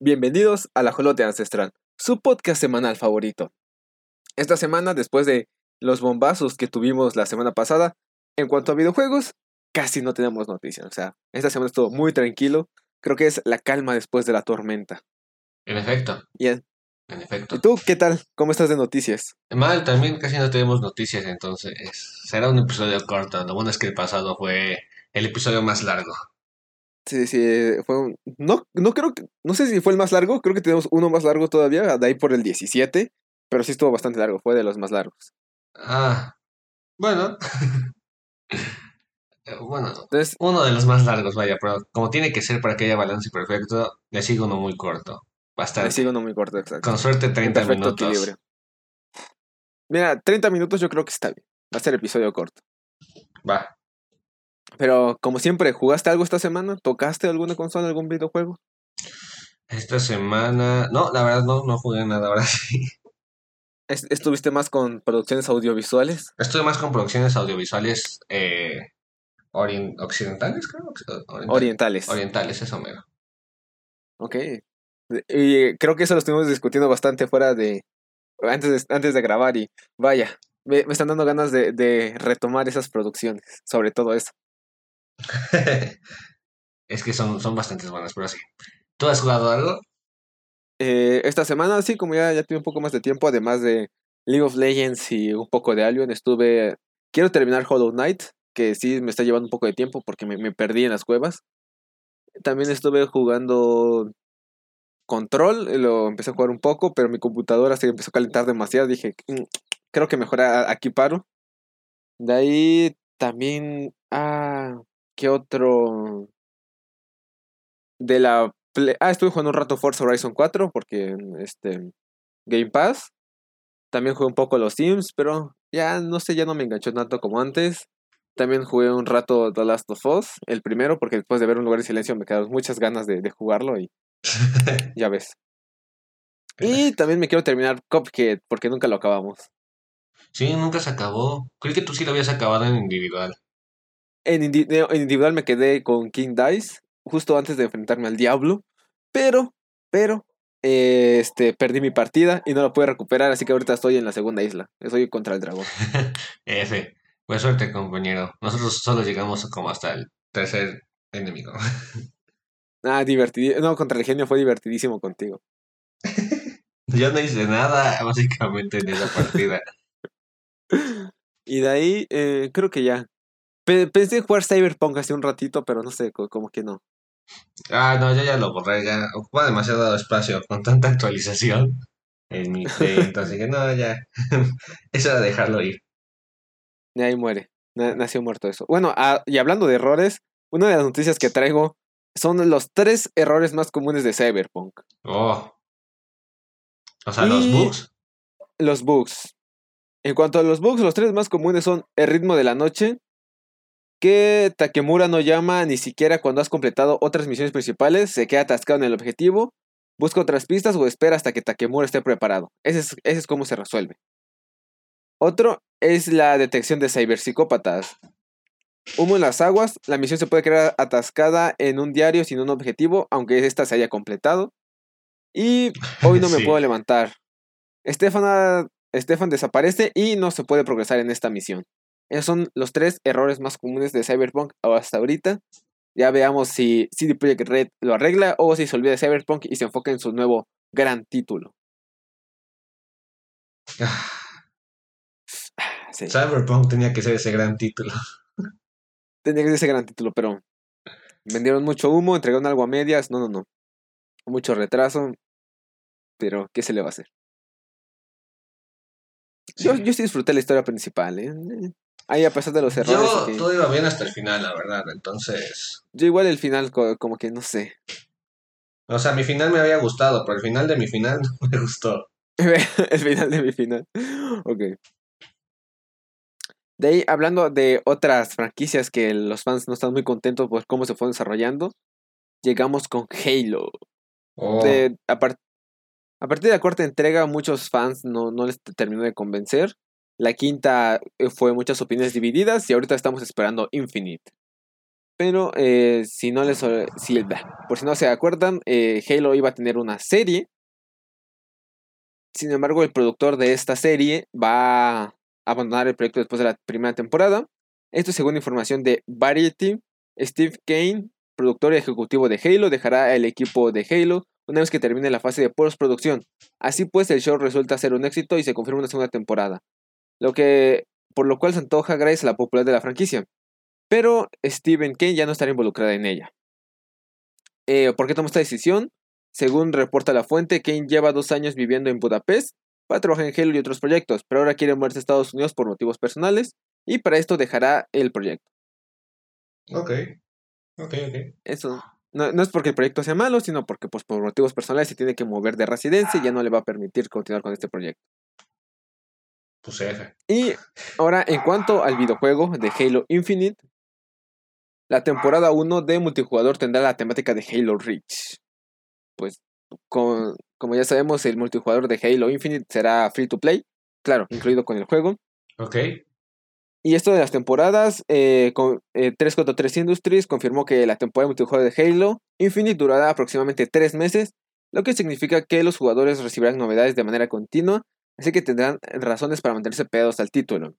Bienvenidos a La Jolote Ancestral, su podcast semanal favorito. Esta semana, después de los bombazos que tuvimos la semana pasada, en cuanto a videojuegos, casi no tenemos noticias. O sea, esta semana estuvo muy tranquilo. Creo que es la calma después de la tormenta. En efecto, Bien. en efecto. ¿Y tú qué tal? ¿Cómo estás de noticias? Mal, también casi no tenemos noticias, entonces será un episodio corto. Lo bueno es que el pasado fue el episodio más largo. Sí, sí, fue un... No, no creo que... No sé si fue el más largo, creo que tenemos uno más largo todavía, de ahí por el 17, pero sí estuvo bastante largo, fue de los más largos. Ah, bueno. Eh, Bueno, Entonces, uno de los más largos, vaya, pero como tiene que ser para que haya balance perfecto, le sigo uno muy corto. le Bastante. sigo uno muy corto, exacto. Con suerte En 30 perfecto minutos. equilibrio. Mira, 30 minutos yo creo que está bien. Va a ser episodio corto. Va. Pero como siempre, ¿jugaste algo esta semana? ¿Tocaste alguna consola, algún videojuego? Esta semana... No, la verdad no, no jugué nada ahora sí. ¿Es- ¿Estuviste más con producciones audiovisuales? Estoy más con producciones audiovisuales eh, occidentales, creo. Occ- oriental- Orientales. Orientales, eso mero. Ok. Y creo que eso lo estuvimos discutiendo bastante fuera de... Antes de, antes de grabar y vaya, me, me están dando ganas de, de retomar esas producciones, sobre todo eso. Es que son, son bastantes buenas, pero sí. ¿Tú has jugado algo? Eh, esta semana, sí, como ya, ya tuve un poco más de tiempo, además de League of Legends y un poco de Albion, estuve... Quiero terminar Hollow Knight, que sí me está llevando un poco de tiempo porque me, me perdí en las cuevas. También estuve jugando Control, eh, lo empecé a jugar un poco, pero mi computadora se empezó a calentar demasiado. Dije, "Mm, creo que mejor aquí paro. De ahí también... Ah, ¿qué otro? De la Play- Ah, estuve jugando un rato Forza Horizon 4 porque este Game Pass. También jugué un poco los Sims, pero ya no sé, ya no me enganchó tanto como antes. También jugué un rato The Last of Us, el primero, porque después de ver un lugar en silencio me quedaron muchas ganas de, de jugarlo y ya ves. Y también me quiero terminar Cuphead porque nunca lo acabamos. Sí, nunca se acabó. Creí que tú sí lo habías acabado en individual. En, indi- en individual me quedé con King Dice justo antes de enfrentarme al diablo, pero, pero, eh, este, perdí mi partida y no la pude recuperar, así que ahorita estoy en la segunda isla. Estoy contra el dragón. F. Pues suerte, compañero. Nosotros solo llegamos como hasta el tercer enemigo. Ah, divertido. No, contra el genio fue divertidísimo contigo. Yo no hice nada, básicamente, en esa partida. Y de ahí, eh, creo que ya. Pe- pensé en jugar Cyberpunk hace un ratito, pero no sé, co- como que no. Ah, no, yo ya lo borré, ya ocupa demasiado espacio con tanta actualización en mi así que no, ya. Eso era dejarlo ir. Y ahí muere. Na- nació muerto eso. Bueno, ah, y hablando de errores, una de las noticias que traigo son los tres errores más comunes de Cyberpunk. Oh. O sea, los bugs. Los bugs. En cuanto a los bugs, los tres más comunes son el ritmo de la noche, que Takemura no llama ni siquiera cuando has completado otras misiones principales, se queda atascado en el objetivo, busca otras pistas o espera hasta que Takemura esté preparado. Ese es, ese es cómo se resuelve. Otro es la detección de ciberpsicópatas. Humo en las aguas, la misión se puede quedar atascada en un diario sin un objetivo, aunque ésta se haya completado. Y hoy no me Sí. puedo levantar. Estefan desaparece y no se puede progresar en esta misión. Esos son los tres errores más comunes de Cyberpunk hasta ahorita. Ya veamos si CD Projekt Red lo arregla o si se olvida de Cyberpunk y se enfoca en su nuevo gran título. Ah, Sí, Cyberpunk tenía que ser ese gran título. tenía que ser ese gran título, pero vendieron mucho humo, entregaron algo a medias. No, no, no. Mucho retraso. Pero, ¿qué se le va a hacer? Yo, yo sí disfruté la historia principal, ¿eh? Ahí a pesar de los errores. Yo, que- todo iba bien hasta el final, la verdad. Entonces, Yo igual el final co- como que no sé. o sea, mi final me había gustado, pero el final de mi final no me gustó. el final de mi final. Ok. De ahí, hablando de otras franquicias que los fans no están muy contentos por cómo se fueron desarrollando, llegamos con Halo. Oh, De- a, par- a partir de la cuarta entrega, muchos fans no, no les terminó de convencer. La quinta eh, fue muchas opiniones divididas y ahorita estamos esperando Infinite. Pero eh, si no les si, por si no se acuerdan, eh, Halo iba a tener una serie. Sin embargo, el productor de esta serie va a abandonar el proyecto después de la primera temporada. Esto según información de Variety. Steve Kane, productor y ejecutivo de Halo, dejará el equipo de Halo una vez que termine la fase de postproducción. Así pues, el show resulta ser un éxito y se confirma una segunda temporada. Lo que, por lo cual se antoja gracias a la popularidad de la franquicia. Pero Steven Kane ya no estará involucrada en ella. Eh, ¿Por qué tomó esta decisión? Según reporta la fuente, Kane lleva dos años viviendo en Budapest para trabajar en Halo y otros proyectos, pero ahora quiere moverse a Estados Unidos por motivos personales y para esto dejará el proyecto. Ok, ok, ok. Eso. No, no, es porque el proyecto sea malo, sino porque pues, por motivos personales se tiene que mover de residencia y ya no le va a permitir continuar con este proyecto. Pues F. Y ahora, en cuanto al videojuego de Halo Infinite, la temporada 1 de multijugador tendrá la temática de Halo Reach. Pues, con, como ya sabemos, el multijugador de Halo Infinite será free to play, claro, incluido con el juego. Ok. Y esto de las temporadas, eh, con, 343 eh, Industries confirmó que la temporada de multijugador de Halo Infinite durará aproximadamente 3 meses, lo que significa que los jugadores recibirán novedades de manera continua, así que tendrán razones para mantenerse pegados al título.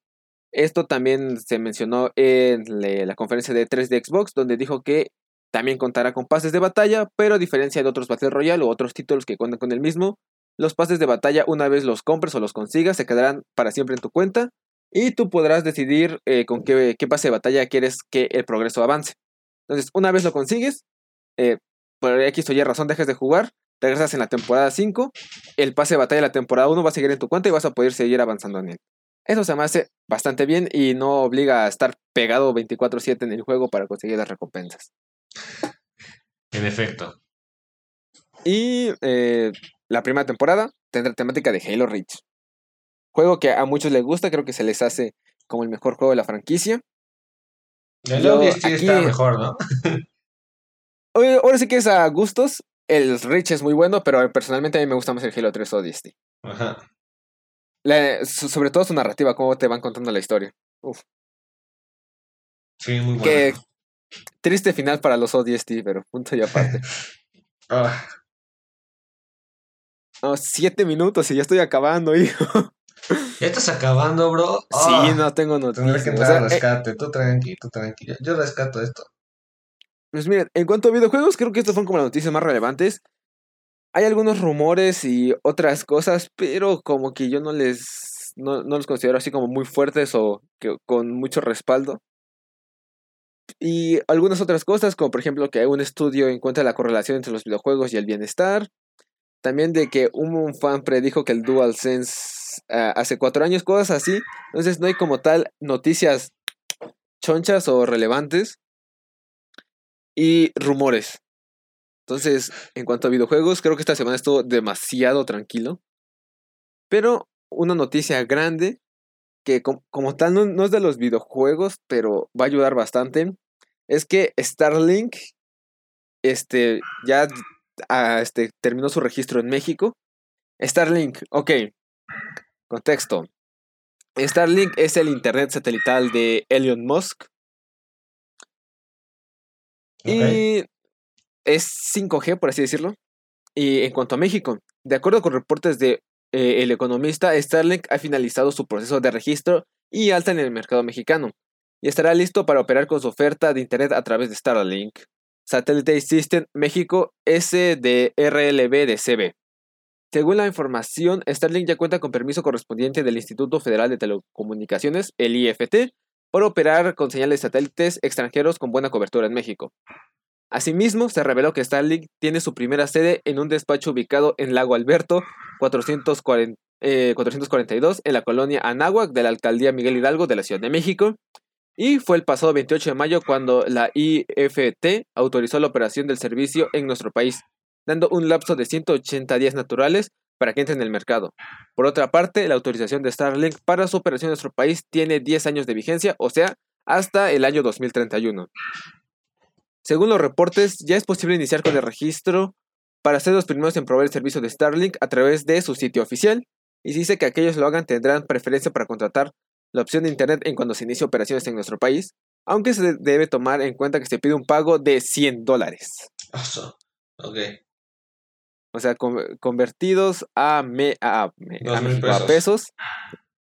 Esto también se mencionó en la conferencia de 3 de Xbox, donde dijo que también contará con pases de batalla, pero a diferencia de otros Battle Royale o otros títulos que cuentan con el mismo, los pases de batalla una vez los compres o los consigas se quedarán para siempre en tu cuenta y tú podrás decidir eh, con qué, pase de batalla quieres que el progreso avance. Entonces, una vez lo consigues, eh, por X o Y razón dejas de jugar, regresas en la temporada 5, el pase de batalla de la temporada 1 va a seguir en tu cuenta y vas a poder seguir avanzando en él. Eso se me hace bastante bien y no obliga a estar pegado 24/7 en el juego para conseguir las recompensas. En efecto. Y eh, la primera temporada tendrá temática de Halo Reach. Juego que a muchos les gusta, creo que se les hace como el mejor juego de la franquicia. El ODST está mejor, ¿no? ahora sí que es a gustos. El Reach es muy bueno, pero personalmente a mí me gusta más el Halo 3 ODST. Ajá sobre todo su narrativa, cómo te van contando la historia. Uf. Sí, muy bueno. triste final para los ODST, pero punto y aparte. ah. siete minutos y ya estoy acabando, hijo. ¿Ya estás acabando, bro? sí, ah. no tengo noticias. Tendré que entrar a eh, rescate. tú tranqui, tú tranqui. Yo rescato esto. Pues miren, en cuanto a videojuegos, creo que estas son como las noticias más relevantes. Hay algunos rumores y otras cosas, pero como que yo no les no, los considero así como muy fuertes o con mucho respaldo. Y algunas otras cosas, como por ejemplo que un estudio encuentra la correlación entre los videojuegos y el bienestar. También de que un fan predijo que el DualSense uh, hace cuatro años, cosas así. Entonces no hay como tal noticias chonchas o relevantes. Y rumores. Entonces, en cuanto a videojuegos, creo que esta semana estuvo demasiado tranquilo. Pero una noticia grande, que como, tal no, es de los videojuegos, pero va a ayudar bastante, es que Starlink este, ya ah, este, terminó su registro en México. Starlink, ok, contexto. Starlink es el internet satelital de Elon Musk. Y es 5G, por así decirlo. Y en cuanto a México, de acuerdo con reportes de eh, El Economista, Starlink ha finalizado su proceso de registro y alta en el mercado mexicano, y estará listo para operar con su oferta de Internet a través de Starlink. Satellite System México SDRLB de CB. Según la información, Starlink ya cuenta con permiso correspondiente del Instituto Federal de Telecomunicaciones, el IFT, para operar con señales satélites extranjeros con buena cobertura en México. Asimismo, se reveló que Starlink tiene su primera sede en un despacho ubicado en Lago Alberto 442 eh, en la colonia Anáhuac de la alcaldía Miguel Hidalgo de la Ciudad de México. Y fue el pasado 28 de mayo cuando la IFT autorizó la operación del servicio en nuestro país, dando un lapso de 180 días naturales para que entre en el mercado. Por otra parte, la autorización de Starlink para su operación en nuestro país tiene 10 años de vigencia, o sea, hasta el año 2031. Según los reportes, ya es posible iniciar con el registro para ser los primeros en proveer el servicio de Starlink a través de su sitio oficial. Y se dice que aquellos lo hagan tendrán preferencia para contratar la opción de Internet en cuando se inicie operaciones en nuestro país. aunque se debe tomar en cuenta que se pide un pago de 100 dólares. Oso. Ok. O sea, con- convertidos a, me, a, me- Dos a mil México, a pesos.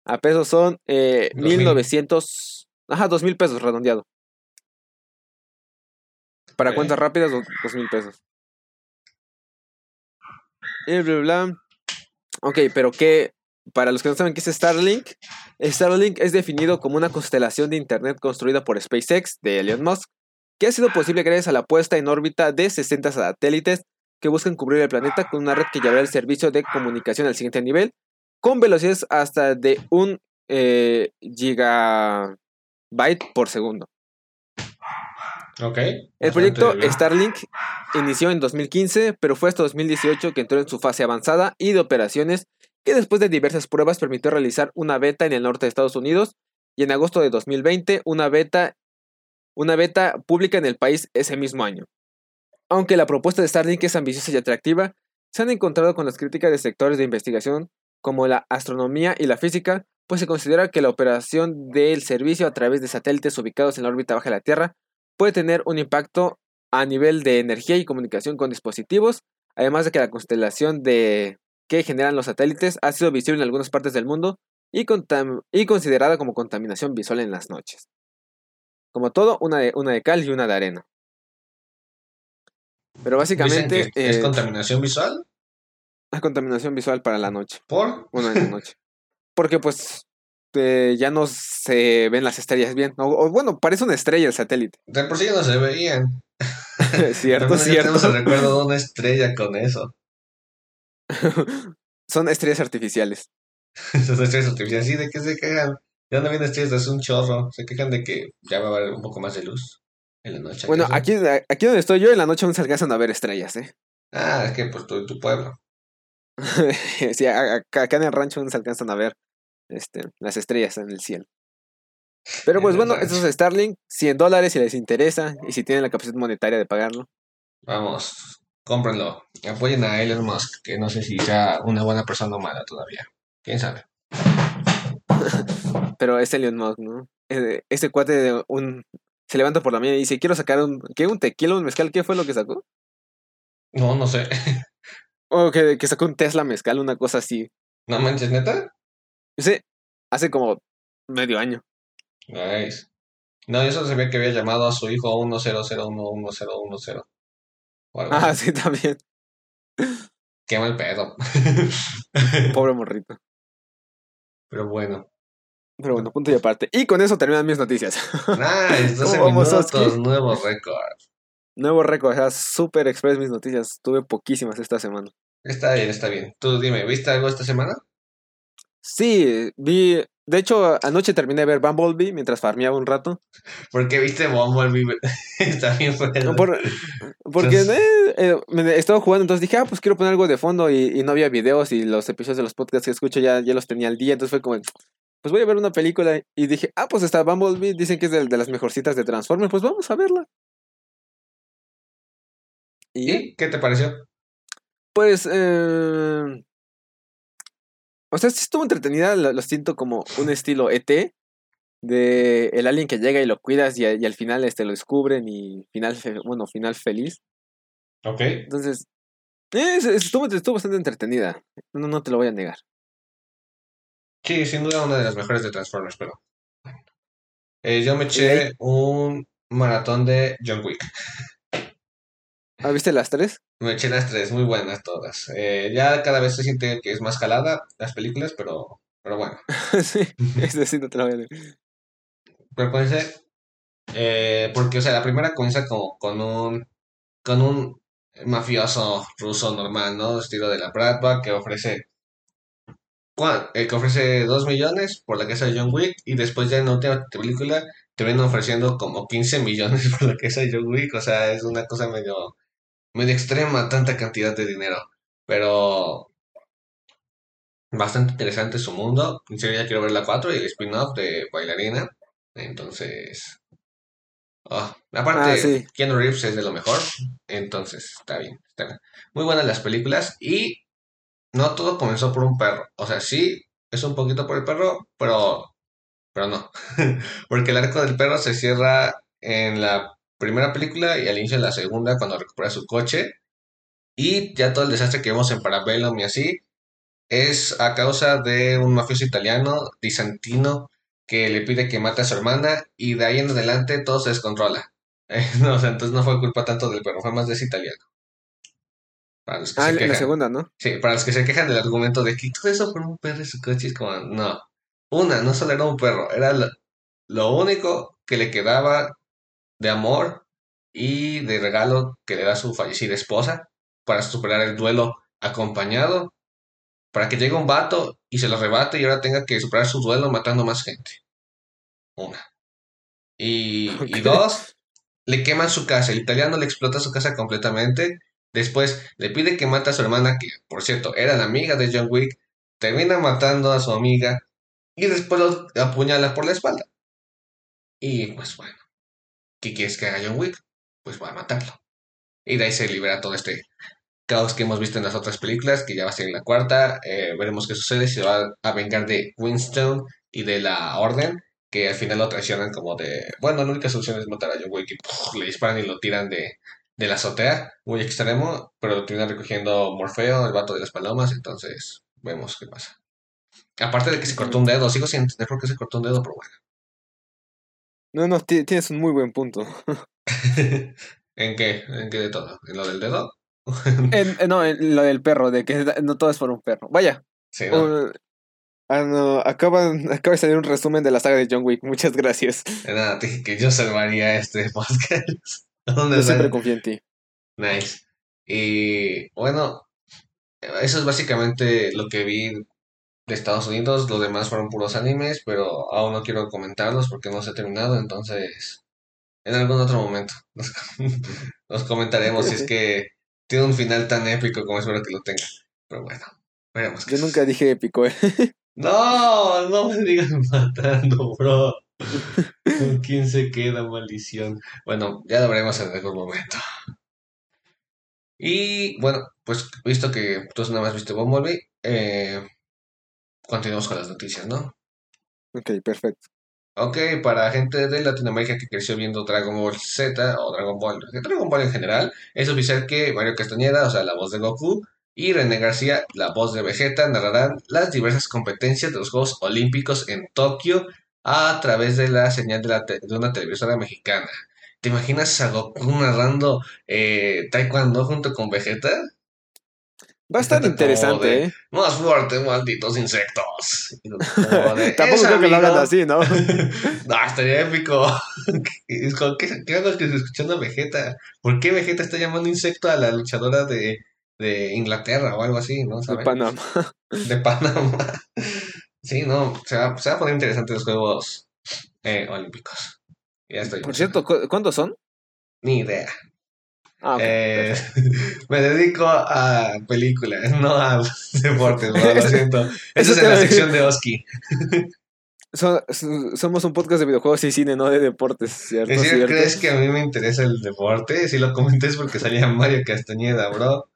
A pesos son eh, Dos mil. 1900. Ajá, 2000 pesos redondeado. Para cuentas rápidas, dos- 2000 pesos. Y bla, bla. Ok, pero ¿qué? Para los que no saben qué es Starlink, Starlink es definido como una constelación de Internet construida por SpaceX de Elon Musk, que ha sido posible gracias a la puesta en órbita de 60 satélites que buscan cubrir el planeta con una red que llevará el servicio de comunicación al siguiente nivel, con velocidades hasta de un eh, gigabyte por segundo. Ok. El proyecto bien. Starlink inició en 2015, pero fue hasta 2018 que entró en su fase avanzada y de operaciones, que después de diversas pruebas permitió realizar una beta en el norte de Estados Unidos y en agosto de 2020 una beta, una beta pública en el país ese mismo año. Aunque la propuesta de Starlink es ambiciosa y atractiva, se han encontrado con las críticas de sectores de investigación como la astronomía y la física, pues se considera que la operación del servicio a través de satélites ubicados en la órbita baja de la Tierra puede tener un impacto a nivel de energía y comunicación con dispositivos, además de que la constelación de que generan los satélites ha sido visible en algunas partes del mundo y, considerada como contaminación visual en las noches. Como todo, una de, una de cal y una de arena. Pero Dicen básicamente es eh, contaminación visual. la contaminación visual para la noche, ¿Por? una de la noche. Porque pues eh, ya no se ven las estrellas bien. O, o, bueno, parece una estrella el satélite. De por sí ya no se veían. cierto, ya cierto. tenemos el recuerdo de una estrella con eso. Son estrellas artificiales. Esas estrellas artificiales. Sí, ¿de qué se quejan? Ya no vienen estrellas, es un chorro. Se quejan de que ya va a haber un poco más de luz en la noche. Bueno, aquí, aquí donde estoy yo, en la noche aún se alcanzan a ver estrellas, ¿eh? Ah, es que pues tu, tu pueblo. sí, acá, acá en el rancho aún se alcanzan a ver este, las estrellas en el cielo. Pero pues bueno, estos es Starlink, 100 dólares si les interesa y si tienen la capacidad monetaria de pagarlo. Vamos, cómprenlo. Apoyen a Elon Musk, que no sé si sea una buena persona o mala todavía. ¿Quién sabe? Pero es Elon Musk, ¿no? Eh, Este cuate de un... se levanta por la mañana y dice, quiero sacar un... ¿Qué? ¿Un tequila, un mezcal? ¿Qué fue lo que sacó? No, no sé. O que, que sacó un Tesla mezcal, una cosa así. ¿No manches, neta? Sí, hace como medio año. Nice. No, yo solo sabía que había llamado a su hijo 100111010. O algo Ah, así. sí, también. Qué mal pedo. Pobre morrito. Pero bueno. Pero bueno, punto y aparte. Y con eso terminan mis noticias. Nice, 12 ¿Cómo vamos, minutos, nuevo récord. Nuevo récord, o sea, super express mis noticias. Tuve poquísimas esta semana. Está bien, está bien. Tú dime, ¿viste algo esta semana? Sí, vi. De hecho, anoche terminé de ver Bumblebee mientras farmeaba un rato. Porque viste Bumblebee. está bien. Por- porque Entonces- eh, eh, me estaba jugando, entonces dije, ah, pues quiero poner algo de fondo y, y no había videos y los episodios de los podcasts que escucho ya, ya los tenía al día. Entonces fue como, pues voy a ver una película y dije, ah, pues está Bumblebee, dicen que es de, de las mejorcitas de Transformers, pues vamos a verla. Y ¿Y qué te pareció? Pues, eh, o sea, sí estuvo entretenida, lo, lo siento como un estilo ET, de el alien que llega y lo cuidas y, al final este, lo descubren y final, fe- bueno, final feliz. Ok. Entonces, eh, es- estuvo, estuvo bastante entretenida, no, no te lo voy a negar. Sí, sin duda una de las mejores de Transformers, pero. Eh, yo me eché un maratón de John Wick. ¿Ah, ¿Viste las tres? Me eché las tres, muy buenas todas. Eh, ya cada vez se siente que es más jalada las películas, pero, pero bueno. sí, ese sí no te lo voy a. Pero con ese, eh, porque, o sea, la primera comienza como con un, con un mafioso ruso normal, ¿no? Estilo de la Bratva, que ofrece, ¿cuán- eh, que ofrece 2 millones por la casa de John Wick, y después ya en la última película te vienen ofreciendo como 15 millones por la casa de John Wick, o sea, es una cosa medio, medio extrema, tanta cantidad de dinero, pero bastante interesante su mundo. En serio, ya quiero ver la 4 y el spin-off de Bailarina. Entonces. ah, aparte, Ah, sí. Keanu Reeves es de lo mejor. Entonces, está bien, está bien. Muy buenas las películas. Y no todo comenzó por un perro. O sea, sí, es un poquito por el perro, pero pero no. Porque el arco del perro se cierra en la primera película y al inicio de la segunda cuando recupera su coche. Y ya todo el desastre que vemos en Parabellum y así es a causa de un mafioso italiano, Di Santino, que le pide que mate a su hermana y de ahí en adelante todo se descontrola. no, o entonces no fue culpa tanto del perro, fue más de ese italiano. Para los que ah, se la segunda, ¿no? Sí, para los que se quejan del argumento de que todo eso por un perro y su coche es como, no. Una, no solo era un perro, era lo único que le quedaba de amor y de regalo que le da su fallecida esposa para superar el duelo acompañado, para que llegue un vato y se lo rebate y ahora tenga que superar su duelo matando más gente. Una. Y, y dos, le queman su casa. El italiano le explota su casa completamente. Después le pide que mate a su hermana, que por cierto era la amiga de John Wick. Termina matando a su amiga y después lo apuñala por la espalda. Y pues bueno, ¿qué quieres que haga John Wick? Pues va a matarlo. Y de ahí se libera todo este caos que hemos visto en las otras películas, que ya va a ser en la cuarta. Eh, veremos qué sucede, se va a vengar de Winston y de la Orden, que al final lo traicionan como de, bueno, la única solución es matar a John Wick y le disparan y lo tiran de, de la azotea, muy extremo, pero lo termina recogiendo Morfeo, el vato de las palomas, entonces vemos qué pasa. Aparte de que se cortó un dedo, sigo sin entender por qué se cortó un dedo, pero bueno. No, no, tienes un muy buen punto. ¿En qué? ¿En qué de todo? ¿En lo del dedo? no, en lo del perro, de que no todo es por un perro. Vaya. Sí, ¿no? Ah, acaba, acaba de salir un resumen de la saga de John Wick. Muchas gracias. Nada, dije que yo salvaría este podcast. yo siempre confío en ti. Nice. Y bueno, eso es básicamente lo que vi de Estados Unidos. Los demás fueron puros animes, pero aún no quiero comentarlos porque no se ha terminado. Entonces, en algún otro momento nos, comentaremos si es que tiene un final tan épico como espero que lo tenga. Pero bueno, veremos. Yo nunca dije épico, ¿eh? No, no me digas matando, bro. ¿Con quién se queda, maldición? Bueno, ya lo veremos en algún momento. Y bueno, pues visto que tú nada más viste Bumblebee, eh, continuamos con las noticias, ¿no? Ok, perfecto. Ok, para gente de Latinoamérica que creció viendo Dragon Ball Z o Dragon Ball, Dragon Ball en general, es oficial que Mario Castañeda, o sea, la voz de Goku, y René García, la voz de Vegeta, narrarán las diversas competencias de los Juegos Olímpicos en Tokio a través de la señal de, una televisora mexicana. ¿Te imaginas a Goku narrando eh, Taekwondo junto con Vegeta? Va a estar interesante, ¿eh? Más fuerte, malditos insectos. Tampoco creo que lo hagan así, ¿no? no, estaría épico. ¿Qué, qué hago que escuchando a Vegeta? ¿Por qué Vegeta está llamando insecto a la luchadora de, de Inglaterra o algo así, ¿no? De Panamá. De Panamá. Sí, no, se va, se va a poner interesante los Juegos eh, Olímpicos. Ya estoy. Por cierto, ¿cuántos son? Ni idea. Ah, eh, me dedico a películas, no a deportes, lo siento. Eso es en la sección de Oski. somos un podcast de videojuegos y cine, no de deportes, ¿cierto? ¿Es cierto? ¿Crees que a mí me interesa el deporte? Si lo comenté es porque salía Mario Castañeda, bro.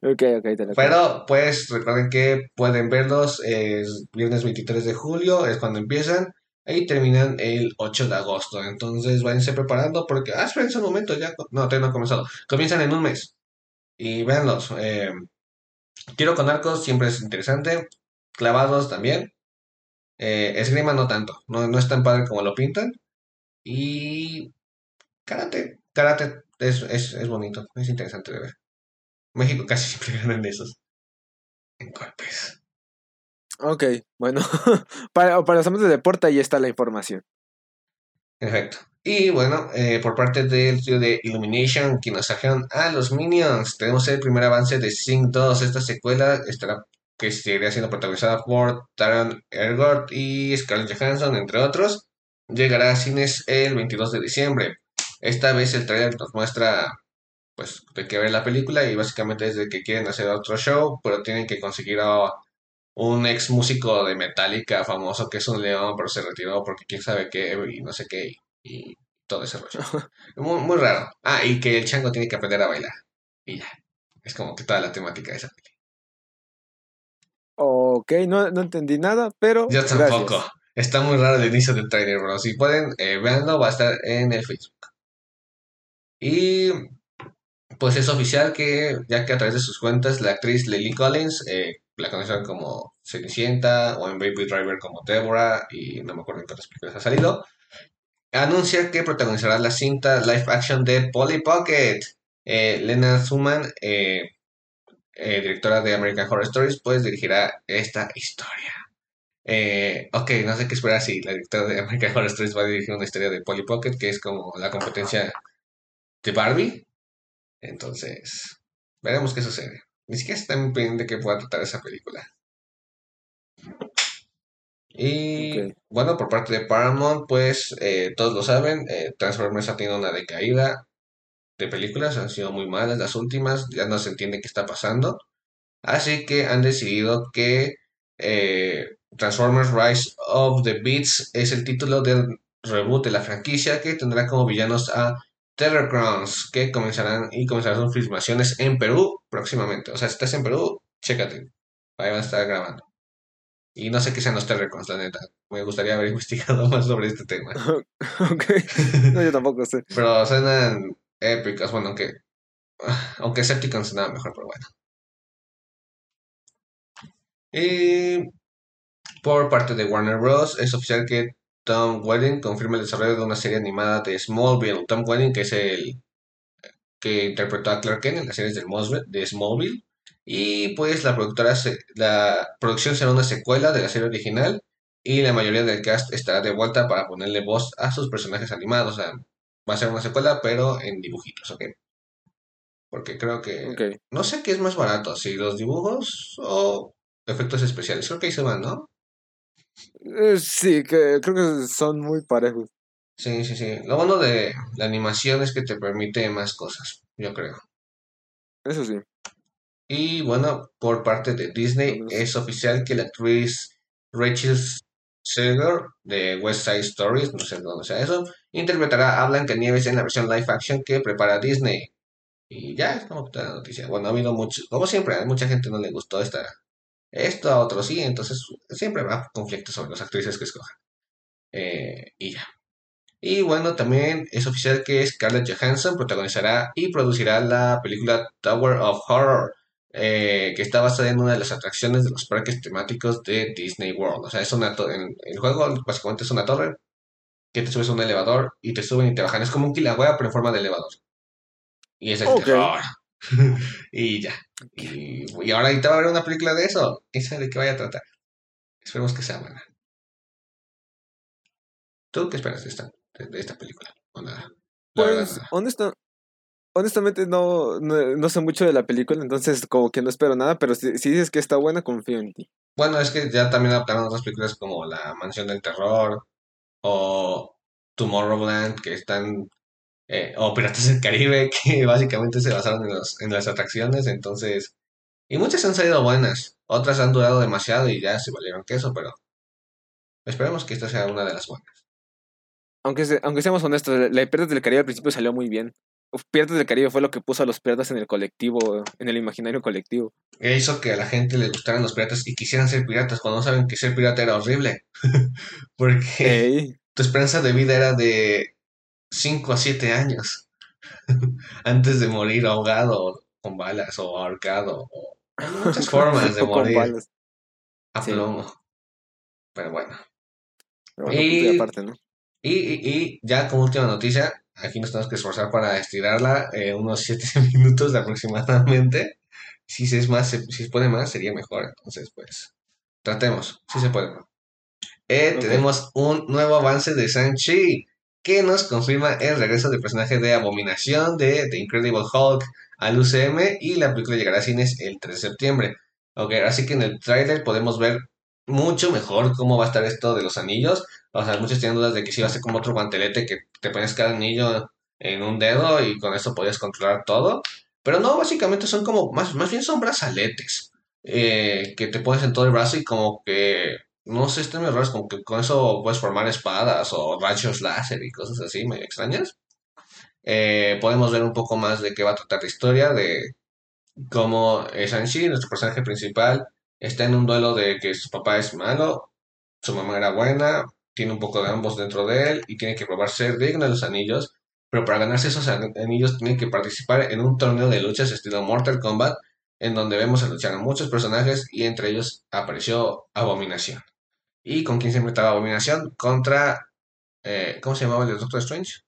Ok, ok, te lo Pero pues recuerden que pueden verlos el viernes 23 de julio, es cuando empiezan, y terminan el 8 de agosto. Entonces váyanse preparando porque, ah, esperen un momento, ya, no, todavía no ha comenzado. Comienzan en un mes. Y véanlos. Eh, tiro con arcos siempre es interesante. Clavados también. Eh, esgrima no tanto. No, no es tan padre como lo pintan. Y karate. Karate es, es, es bonito. Es interesante de ver. México casi siempre ganan esos. En golpes. Ok, bueno. para, para los amantes de deporte ahí está la información. Perfecto. Y bueno, eh, por parte del estudio de Illumination, que nos trajeron a los Minions, tenemos el primer avance de Sing 2. Esta secuela estará que seguirá siendo protagonizada por Taron Ergort y Scarlett Johansson, entre otros. Llegará a cines el 22 de diciembre. Esta vez el trailer nos muestra pues de que ver la película y básicamente es de que quieren hacer otro show, pero tienen que conseguir a un ex músico de Metallica famoso que es un león, pero se retiró porque quién sabe qué y no sé qué y, todo ese rollo. muy, muy raro. Ah, y que el chango tiene que aprender a bailar. Y ya. Es como que toda la temática de esa película. Ok, no, no entendí nada, pero. Yo tampoco. Está muy raro el inicio del trailer, bro. Si pueden, eh, veanlo, va a estar en el Facebook. Y pues es oficial que, ya que a través de sus cuentas, la actriz Lily Collins, eh, la conocen como Cenicienta o en Baby Driver como Deborah, y no me acuerdo en cuántas películas ha salido, anuncia que protagonizará la cinta live action de Polly Pocket. Eh, Lena Suman, eh, directora de American Horror Stories, pues dirigirá esta historia. Ok, no sé qué esperar si la directora de American Horror Stories va a dirigir una historia de Polly Pocket, que es como la competencia de Barbie. Entonces, veremos qué sucede. Ni siquiera está muy pendiente que pueda tratar esa película. Y bueno, por parte de Paramount, pues eh, todos lo saben, eh, Transformers ha tenido una decaída de películas, han sido muy malas las últimas, ya no se entiende qué está pasando. Así que han decidido que eh, Transformers Rise of the Beats es el título del reboot de la franquicia que tendrá como villanos a Terrorcrons, que comenzarán y comenzarán sus filmaciones en Perú próximamente. O sea, si estás en Perú, chécate, ahí van a estar grabando. Y no sé qué sean los Terrorcrons, la neta. Me gustaría haber investigado más sobre este tema. ok. No, yo tampoco sé. Pero suenan épicos, bueno, aunque, aunque Septicon sonaba mejor, pero bueno. Y por parte de Warner Bros. es oficial que Tom Welling confirma el desarrollo de una serie animada de Smallville. Tom Welling, que es el que interpretó a Clark Kent en las series de Smallville. Y pues la productora se- la producción será una secuela de la serie original y la mayoría del cast estará de vuelta para ponerle voz a sus personajes animados. O sea, va a ser una secuela, pero en dibujitos, ¿ok? Porque creo que no sé qué es más barato, si los dibujos o efectos especiales. Creo que ahí se van, ¿no? Eh, sí, que creo que son muy parejos. Sí, sí, sí. Lo bueno de la animación es que te permite más cosas, yo creo. Eso sí. Y bueno, por parte de Disney es oficial que la actriz Rachel Seger de West Side Stories, no sé dónde sea eso, interpretará a Blancanieves en la versión live action que prepara Disney. Y ya es como toda la noticia. Bueno, ha habido mucho, como siempre, a mucha gente no le gustó esta, esto, a otros sí, entonces siempre habrá conflictos sobre las actrices que escojan. Eh, y ya. Y bueno, también es oficial que Scarlett Johansson protagonizará y producirá la película Tower of Horror, eh, que está basada en una de las atracciones de los parques temáticos de Disney World. O sea, es una en el juego básicamente es una torre que te subes a un elevador y te suben y te bajan. Es como un Kilauea, pero en forma de elevador. Y es el terror. y ya. Y, y ahora ahorita va a haber una película de eso. ¿Quién sabe de qué vaya a tratar? Esperemos que sea buena. ¿Tú qué esperas de esta, de, esta película? O nada. Pues, honesta, honestamente no, no, no sé mucho de la película, entonces como que no espero nada, pero si, si dices que está buena, confío en ti. Bueno, es que ya también adaptaron otras películas como La Mansión del Terror o Tomorrowland, que están, eh, o Piratas del Caribe, que básicamente se basaron en, los, en las atracciones, entonces, y muchas han salido buenas, otras han durado demasiado y ya se valieron queso, pero esperemos que esta sea una de las buenas. Aunque, se- aunque seamos honestos, la de Piratas del Caribe al principio salió muy bien. Piratas del Caribe fue lo que puso a los piratas en el colectivo, en el imaginario colectivo. E hizo que a la gente le gustaran los piratas y quisieran ser piratas cuando no saben que ser pirata era horrible, porque tu esperanza de vida era de 5 a 7 años. antes de morir ahogado con balas o ahorcado o hay muchas formas de morir balas. a Sí. plomo. Pero bueno. Pero bueno, punto y aparte, ¿no? Y, y, y ya como última noticia, aquí nos tenemos que esforzar para estirarla eh, unos 7 minutos aproximadamente. Si se es más, se- si se puede más, sería mejor. Entonces, pues, tratemos. Si se puede. Eh, Ok. Tenemos un nuevo avance de Shang-Chi que nos confirma el regreso del personaje de Abominación de The Incredible Hulk al UCM y la película llegará a cines el 3 de septiembre. Ok, así que en el tráiler podemos ver mucho mejor cómo va a estar esto de los anillos. O sea, muchos tienen dudas de que si va a ser como otro guantelete que te pones cada anillo en un dedo y con eso podías controlar todo. Pero no, básicamente son como, más, más bien son brazaletes eh, que te pones en todo el brazo y como que no sé, están muy raros, que con eso puedes formar espadas o rayos láser y cosas así, medio extrañas. Eh, podemos ver un poco más de qué va a tratar la historia, de cómo Shang-Chi, nuestro personaje principal, está en un duelo de que su papá es malo su mamá era buena, tiene un poco de ambos dentro de él y tiene que probar ser digno de los anillos, pero para ganarse esos anillos tiene que participar en un torneo de luchas estilo Mortal Kombat, en donde vemos a luchar a muchos personajes y entre ellos apareció Abominación. ¿Y con quién se enfrentaba Abominación? Contra, eh, ¿cómo se llamaba el de Doctor Strange?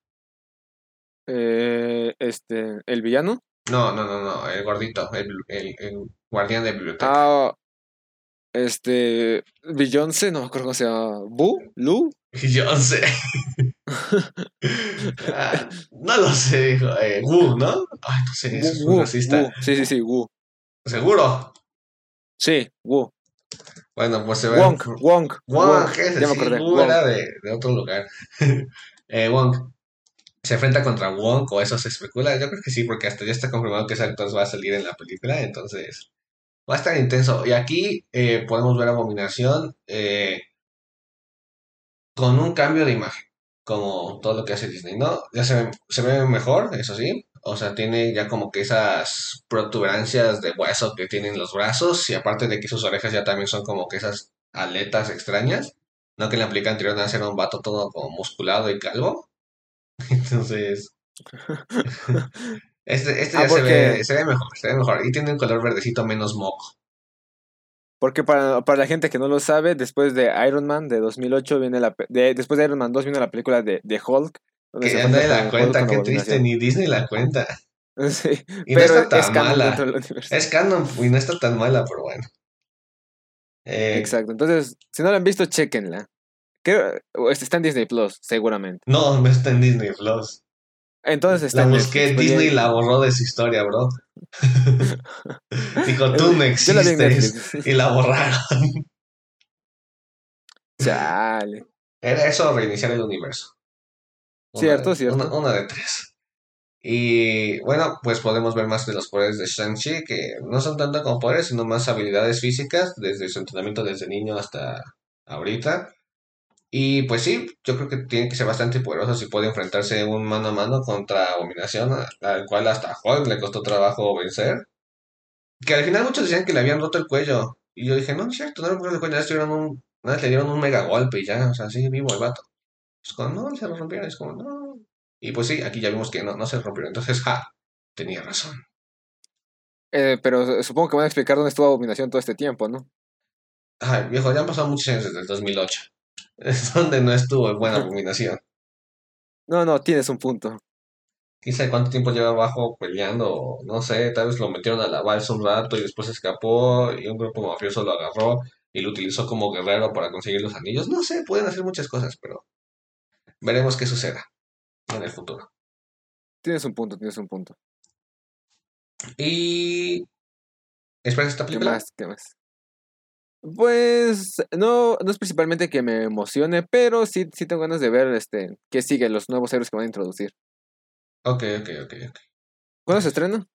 Eh, este, ¿el villano? No, no, no, no, el gordito, el, el, el guardián de biblioteca. Ah, este, Beyoncé, no me acuerdo cómo se llama. ¿Bu? ¿Lu? Beyoncé. Ah, no lo sé, dijo. Eh, Wu, ¿no? Ay, no sé, eso es Wu, un racista. Wu. Sí, sí, sí, Wu. ¿Seguro? Sí, Wu. Bueno, pues se ve. Wong, Wong. Wong, ¿qué es Ya me Sí, acordé. Wu Wong. era de, de otro lugar. eh, Wong. ¿Se enfrenta contra Wong o eso se especula? Yo creo que sí, porque hasta ya está confirmado que ese actor va a salir en la película, entonces va a estar intenso. Y aquí eh, podemos ver Abominación eh, con un cambio de imagen, como todo lo que hace Disney, ¿no? Ya se ve, se ve mejor, eso sí. O sea, tiene ya como que esas protuberancias de hueso que tienen los brazos y aparte de que sus orejas ya también son como que esas aletas extrañas. No que en la película anterior nada, era un vato todo como musculado y calvo. Entonces, este, este Ah, ya se ve, se ve mejor, se ve mejor. Y tiene un color verdecito menos moco. Porque para, para la gente que no lo sabe, después de Iron Man de 2008 viene la de, después de Iron Man 2 viene la película de, de Hulk. Que ya nadie la cuenta, qué triste, ni Disney la cuenta. Sí, Y no está es tan mala. Es canon y no está tan mala, pero bueno. Eh, Exacto. Entonces, si no la han visto, chequenla. Está en Disney Plus, seguramente. no, no está en Disney Plus. Entonces está La en busqué, Netflix, pues, Disney la borró de su historia, bro. Dijo, tú no la en existes. Y la borraron. Chale. Era eso reiniciar el universo. Una Cierto, de- cierto. Una, una de tres. Y bueno, pues podemos ver más de los poderes de Shang-Chi, que no son tanto como poderes, sino más habilidades físicas, desde su entrenamiento desde niño hasta ahorita. Y pues sí, yo creo que tiene que ser bastante poderoso si puede enfrentarse un mano a mano contra Abominación, al cual hasta Hulk le costó trabajo vencer. Que al final muchos decían que le habían roto el cuello. Y yo dije, no, no es cierto, no le rompieron el cuello, dieron un, nada le dieron un mega golpe y ya, o sea, sigue vivo el vato. Es como, no, se lo rompieron, es como, no. Y pues sí, aquí ya vimos que no, no se rompieron. Entonces, ja, tenía razón. Eh, pero supongo que van a explicar dónde estuvo Abominación todo este tiempo, ¿no? Ay, viejo, ya han pasado muchos años desde el 2008. Es donde no estuvo buena abominación. No, no, tienes un punto. Sabe cuánto tiempo lleva abajo peleando, no sé, tal vez lo metieron a la balsa un rato y después escapó y un grupo mafioso lo agarró y lo utilizó como guerrero para conseguir los anillos. No sé, pueden hacer muchas cosas, pero veremos qué suceda en el futuro. Tienes un punto, tienes un punto. Y... ¿Esperas esta ¿Qué película? más? ¿Qué más? Pues no, no es principalmente que me emocione, pero sí, sí tengo ganas de ver este qué sigue, los nuevos héroes que van a introducir. Ok, ok, ok, ok. ¿Cuándo se estrena?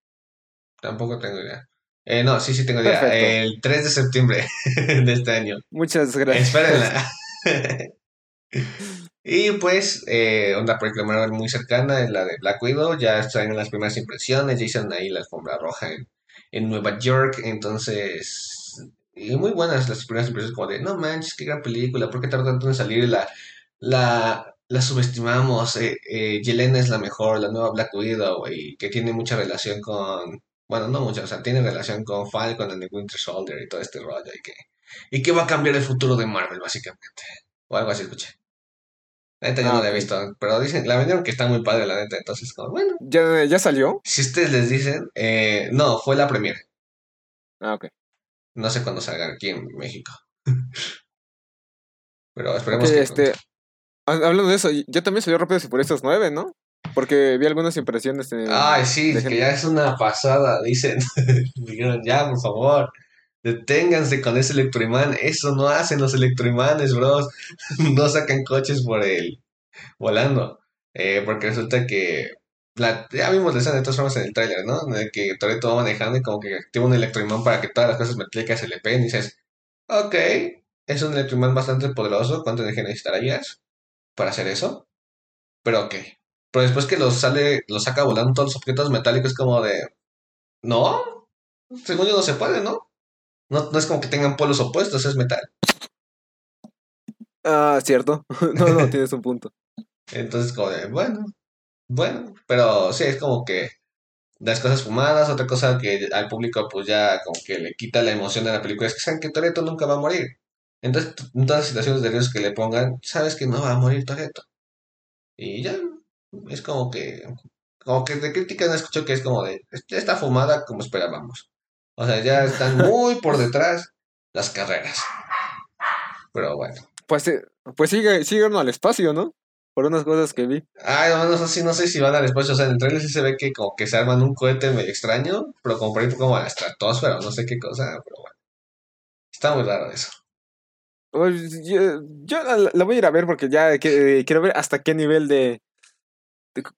Tampoco tengo idea. Eh, no, sí, sí tengo idea. Perfecto. El 3 de septiembre de este año. Muchas gracias. Espérenla. y pues, eh, película Marvel muy cercana es la de Black Widow. Ya están las primeras impresiones. Ya hicieron ahí la alfombra roja en, en Nueva York. Entonces, muy buenas las primeras impresiones, como de no manches, qué gran película. ¿Por qué tardó tanto en salir? La, la, la subestimamos. Eh, eh, Yelena es la mejor, la nueva Black Widow, y que tiene mucha relación con. Bueno, no mucha, o sea, tiene relación con Falcon and the Winter Soldier y todo este rollo. Y que, y que va a cambiar el futuro de Marvel, básicamente. O algo así, escuché. La neta yo Ah, no la he visto, pero dicen, la vendieron que está muy padre, la neta. Entonces, como, bueno, ¿Ya, ya salió? si ustedes les dicen, eh, no, fue la premiere. Ah, ok. No sé cuándo salga aquí en México. Pero esperemos que este, ha- hablando de eso, ya también salió Rápidos y Furiosos 9, ¿no? Porque vi algunas impresiones en... Ay, sí, de que gente- ya es una pasada, dicen. Dijeron, ya, por favor, deténganse con ese electroimán. Eso no hacen los electroimanes, bros. No sacan coches por el volando. Eh, porque resulta que ya vimos la escena de todas formas en el tráiler, ¿no? De que Toretto va manejando y como que activa un electroimán para que todas las cosas metálicas se le peguen y dices, ok, es un electroimán bastante poderoso. ¿Cuánta energía necesitarías para hacer eso? Pero ok. Pero después que los sale, los saca volando todos los objetos metálicos, como de. No, según yo no se puede, ¿no? No, no es como que tengan polos opuestos, es metal. Ah, cierto. no, no, tienes un punto. Entonces, como de, bueno, bueno, pero sí, es como que las cosas fumadas, otra cosa que al público pues ya como que le quita la emoción de la película es que saben que Toreto nunca va a morir. Entonces, en todas las situaciones de riesgo que le pongan, sabes que no va a morir Toreto. Y ya, es como que, como que de críticas no escucho que es como de, está fumada como esperábamos. O sea, ya están muy por detrás las carreras. Pero bueno. Pues, pues sigue, siguen al espacio, ¿no? Por unas cosas que vi. Ay, no, no, sé, no sé si van al espacio. O sea, en el trailer sí se ve que como que se arman un cohete medio extraño, pero como por ahí como a la estratosfera o no sé qué cosa, pero bueno. Está muy raro eso. Pues, yo, yo la, la voy a ir a ver porque ya que- eh, quiero ver hasta qué nivel de-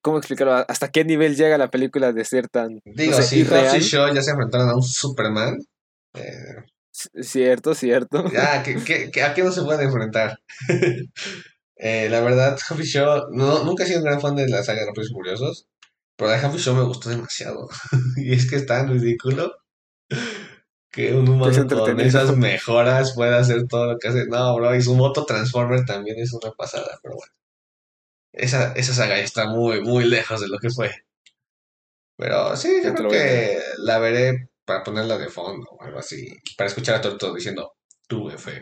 ¿Cómo explicarlo? ¿Hasta qué nivel llega la película de ser tan Digo, no sé, si Hobbs y Shaw ya se enfrentaron a un Superman, eh, Cierto, cierto. ya, ¿qué, qué, qué- a qué no se pueden enfrentar? Eh, la verdad, Hobbs y Shaw, no, nunca he sido un gran fan de la saga de Rápidos y Furiosos, pero de Hobbs y Shaw me gustó demasiado. y es que es tan ridículo que un humano con esas mejoras puede hacer todo lo que hace. No, bro, y su moto Transformer también es una pasada, pero bueno. Esa, esa saga ya está muy, muy lejos de lo que fue. Pero sí, yo creo que la veré para ponerla de fondo o algo así. Para escuchar a Torto diciendo, tuve fe.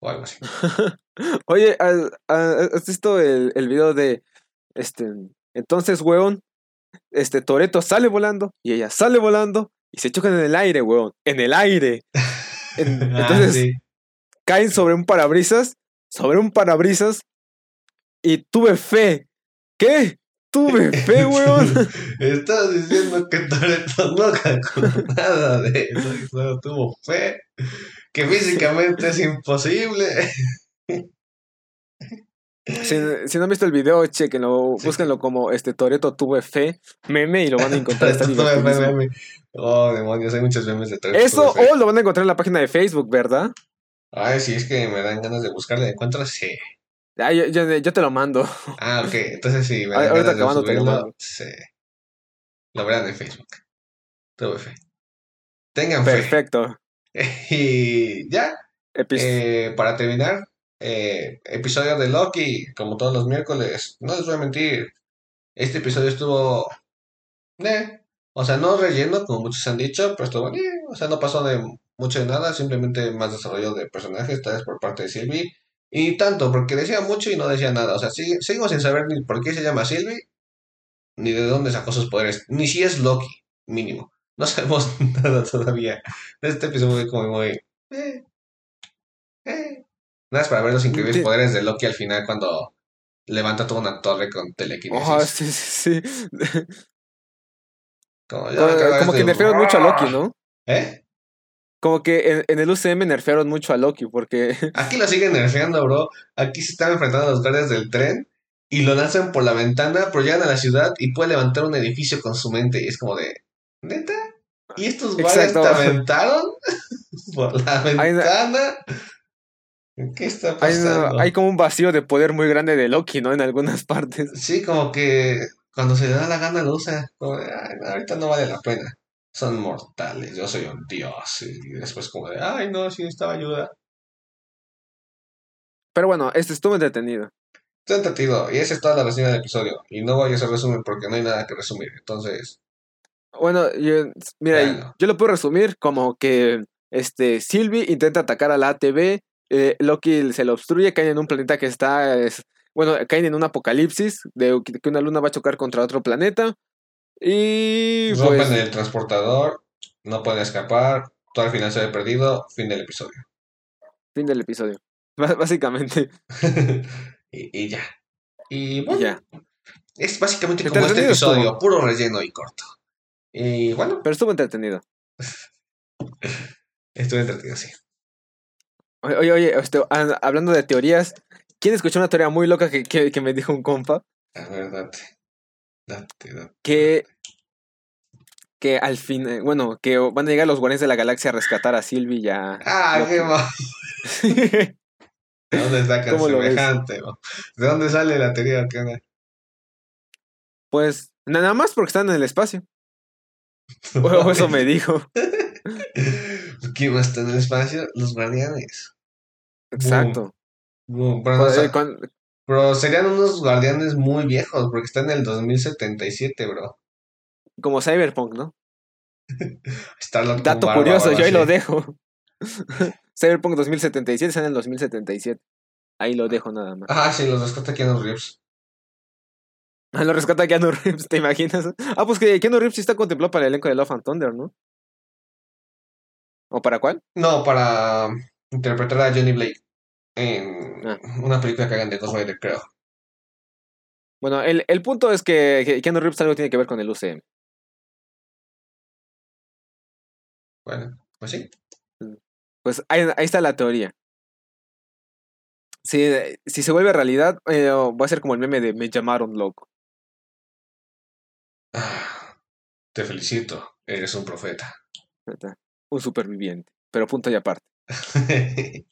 O algo así. Oye, ¿has, has visto el, el video de este? Entonces, weón, este Toreto sale volando y ella sale volando y se chocan en el aire, weón. En el aire. En- Ah, entonces sí. caen sobre un parabrisas, sobre un parabrisas y tuve fe. ¿Qué? Tuve fe, weón. Estás diciendo que Toreto no calculó nada de eso y solo tuvo fe. Que físicamente es imposible. Si, si no han visto el video, chequenlo, Sí. búsquenlo como este Toreto tuve fe, meme y lo van a encontrar. Está Toreto tuve fe, meme. Oh, demonios, hay muchos memes de Toreto. Eso o lo van a encontrar en la página de Facebook, ¿verdad? Ay, sí, es que me dan ganas de buscarle. ¿Encuentras? Sí. Ah, yo, yo- yo te lo mando. Ah, ok. Entonces sí, me Ahorita acabando te lo mando. Sí. Lo verán en Facebook. Tuve fe. Tengan fe. Perfecto. Y ya, eh, para terminar, eh, episodio de Loki, como todos los miércoles. No les voy a mentir, este episodio estuvo... eh, o sea, no relleno, como muchos han dicho, pero estuvo... eh, o sea, no pasó de mucho de nada, simplemente más desarrollo de personajes, tal vez por parte de Sylvie. Y tanto, porque decía mucho y no decía nada. O sea, sigue- seguimos sin saber ni por qué se llama Sylvie, ni de dónde sacó sus poderes, ni si es Loki, mínimo. No sabemos nada todavía. Este episodio fue como muy... eh, eh. Nada más para ver los increíbles Sí. poderes de Loki al final cuando levanta toda una torre con telequinesis. Oh, sí, sí, sí. Como, ya cago como que esto. nerfearon mucho a Loki, ¿no? ¿Eh? Como que en, en el UCM nerfearon mucho a Loki, porque Aquí lo siguen nerfeando, bro. Aquí se están enfrentando a los guardias del tren y lo lanzan por la ventana, pero llegan a la ciudad y puede levantar un edificio con su mente. Y es como de, ¿neta? ¿Y estos guardias te aventaron por la ventana? ¿Qué está hay, pasando? una- hay como un vacío de poder muy grande de Loki, ¿no? En algunas partes. Sí, como que cuando se le da la gana lo usa. Como de, "Ay, ahorita no vale la pena. Son mortales, yo soy un dios. Y después como de, ay, no, sí necesitaba ayuda. Pero bueno, este estuvo entretenido. Está entretenido. Y esa es toda la reseña del episodio. Y no voy a hacer resumen porque no hay nada que resumir. Entonces, Bueno, yo- mira, yo lo puedo resumir como que este Sylvie intenta atacar a la ATV, eh, Loki se lo obstruye, caen en un planeta que está, es- bueno, caen en un apocalipsis de que una luna va a chocar contra otro planeta y rompen pues el transportador, no pueden escapar. Todo al final se ve perdido. Fin del episodio. fin del episodio. Bá- Básicamente, y, y ya. Y bueno, ya. es básicamente como este estuvo. episodio, puro relleno y corto. Y bueno, Pero estuvo entretenido. estuve entretenido, sí. Oye, oye, este, hablando de teorías, ¿quién escuchó una teoría muy loca que, que, que me dijo un compa? A ver, date. Date, date. Que, que al fin, eh, bueno, que van a llegar los Guardianes de la Galaxia a rescatar a Sylvie y a... Ah, qué ma- ¿De dónde sacan semejante? ¿De dónde sale la teoría? ¿Qué? Pues nada más porque están en el espacio. O eso me dijo. ¿Quién más está en el espacio? Los guardianes. Exacto. Eh, pero serían unos guardianes muy viejos, porque están en el 2077, bro. como Cyberpunk, ¿no? Dato barba, curioso, yo ahí lo dejo. Cyberpunk 2077 está en el 2077. Ahí lo dejo nada más. Ah, sí, los rescata Keanu Reeves. Ah, Lo rescata Keanu Reeves, ¿te imaginas? Ah, pues que Keanu Reeves sí está contemplado para el elenco de Love and Thunder, ¿no? ¿O para cuál? No, para interpretar a Johnny Blake en Ah. una película que hagan de Ghost Rider, creo. Bueno, el, el punto es que, que Keanu Reeves algo tiene que ver con el UCM. Bueno, pues sí. Pues ahí, ahí está la teoría. Si, si se vuelve realidad, eh, va a ser como el meme de me llamaron loco. Ah, te felicito, eres un profeta. Un superviviente. Pero punto y aparte.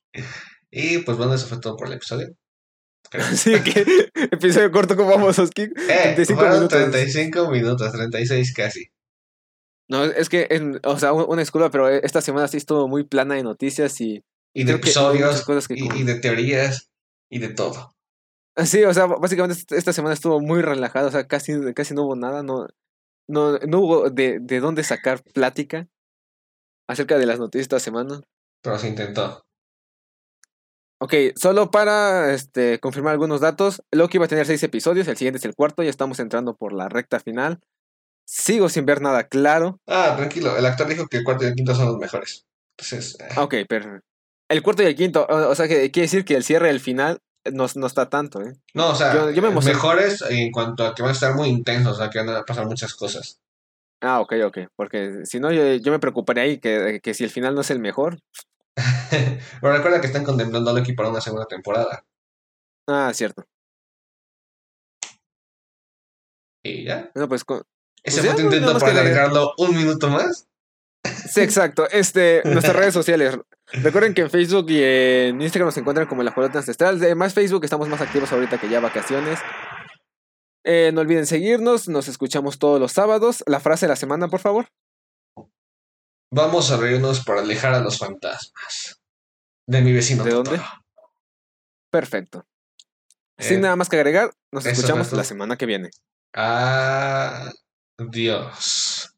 y pues bueno, eso fue todo por el episodio. Creo. Así que, episodio corto como vamos, Oski. Eh, 35 fueron minutos. 35 minutos, 36 casi. No, es que, en- o sea, un- una disculpa, pero esta semana sí estuvo muy plana de noticias y... Y de que episodios, cosas que y, de teorías, y de todo. Sí, o sea, básicamente est- esta semana estuvo muy relajada, o sea, casi, casi no hubo nada, no, no, no hubo de, de dónde sacar plática acerca de las noticias esta semana. Pero se intentó. Ok, solo para este, confirmar algunos datos, Loki va a tener seis episodios, el siguiente es el cuarto, ya estamos entrando por la recta final. Sigo sin ver nada claro. Ah, tranquilo, el actor dijo que el cuarto y el quinto son los mejores. Entonces, eh, Ok, pero el cuarto y el quinto, o, sea, que quiere decir que el cierre del final no, no está tanto, ¿eh? no, o sea, yo- yo me mejores en cuanto a que van a estar muy intensos, o sea, que van a pasar muchas cosas. Ah, ok, ok, porque si no, yo, yo me preocuparía ahí que, que si el final no es el mejor. Pero recuerda que están contemplando a Loki para una segunda temporada. Ah, cierto. Y ya. Bueno, pues con, Ese Pues fue tu no, intento para alargarlo un minuto más. Sí, exacto. Este, nuestras redes sociales. Recuerden que en Facebook y en Instagram nos encuentran como la Jolota Ancestral. Además, Facebook estamos más activos ahorita que ya vacaciones. Eh, no olviden seguirnos. Nos escuchamos todos los sábados. La frase de la semana, por favor. Vamos a reírnos para alejar a los fantasmas. De mi vecino. ¿De dónde? Perfecto. Eh, Sin nada más que agregar, nos escuchamos la semana que viene. Adiós.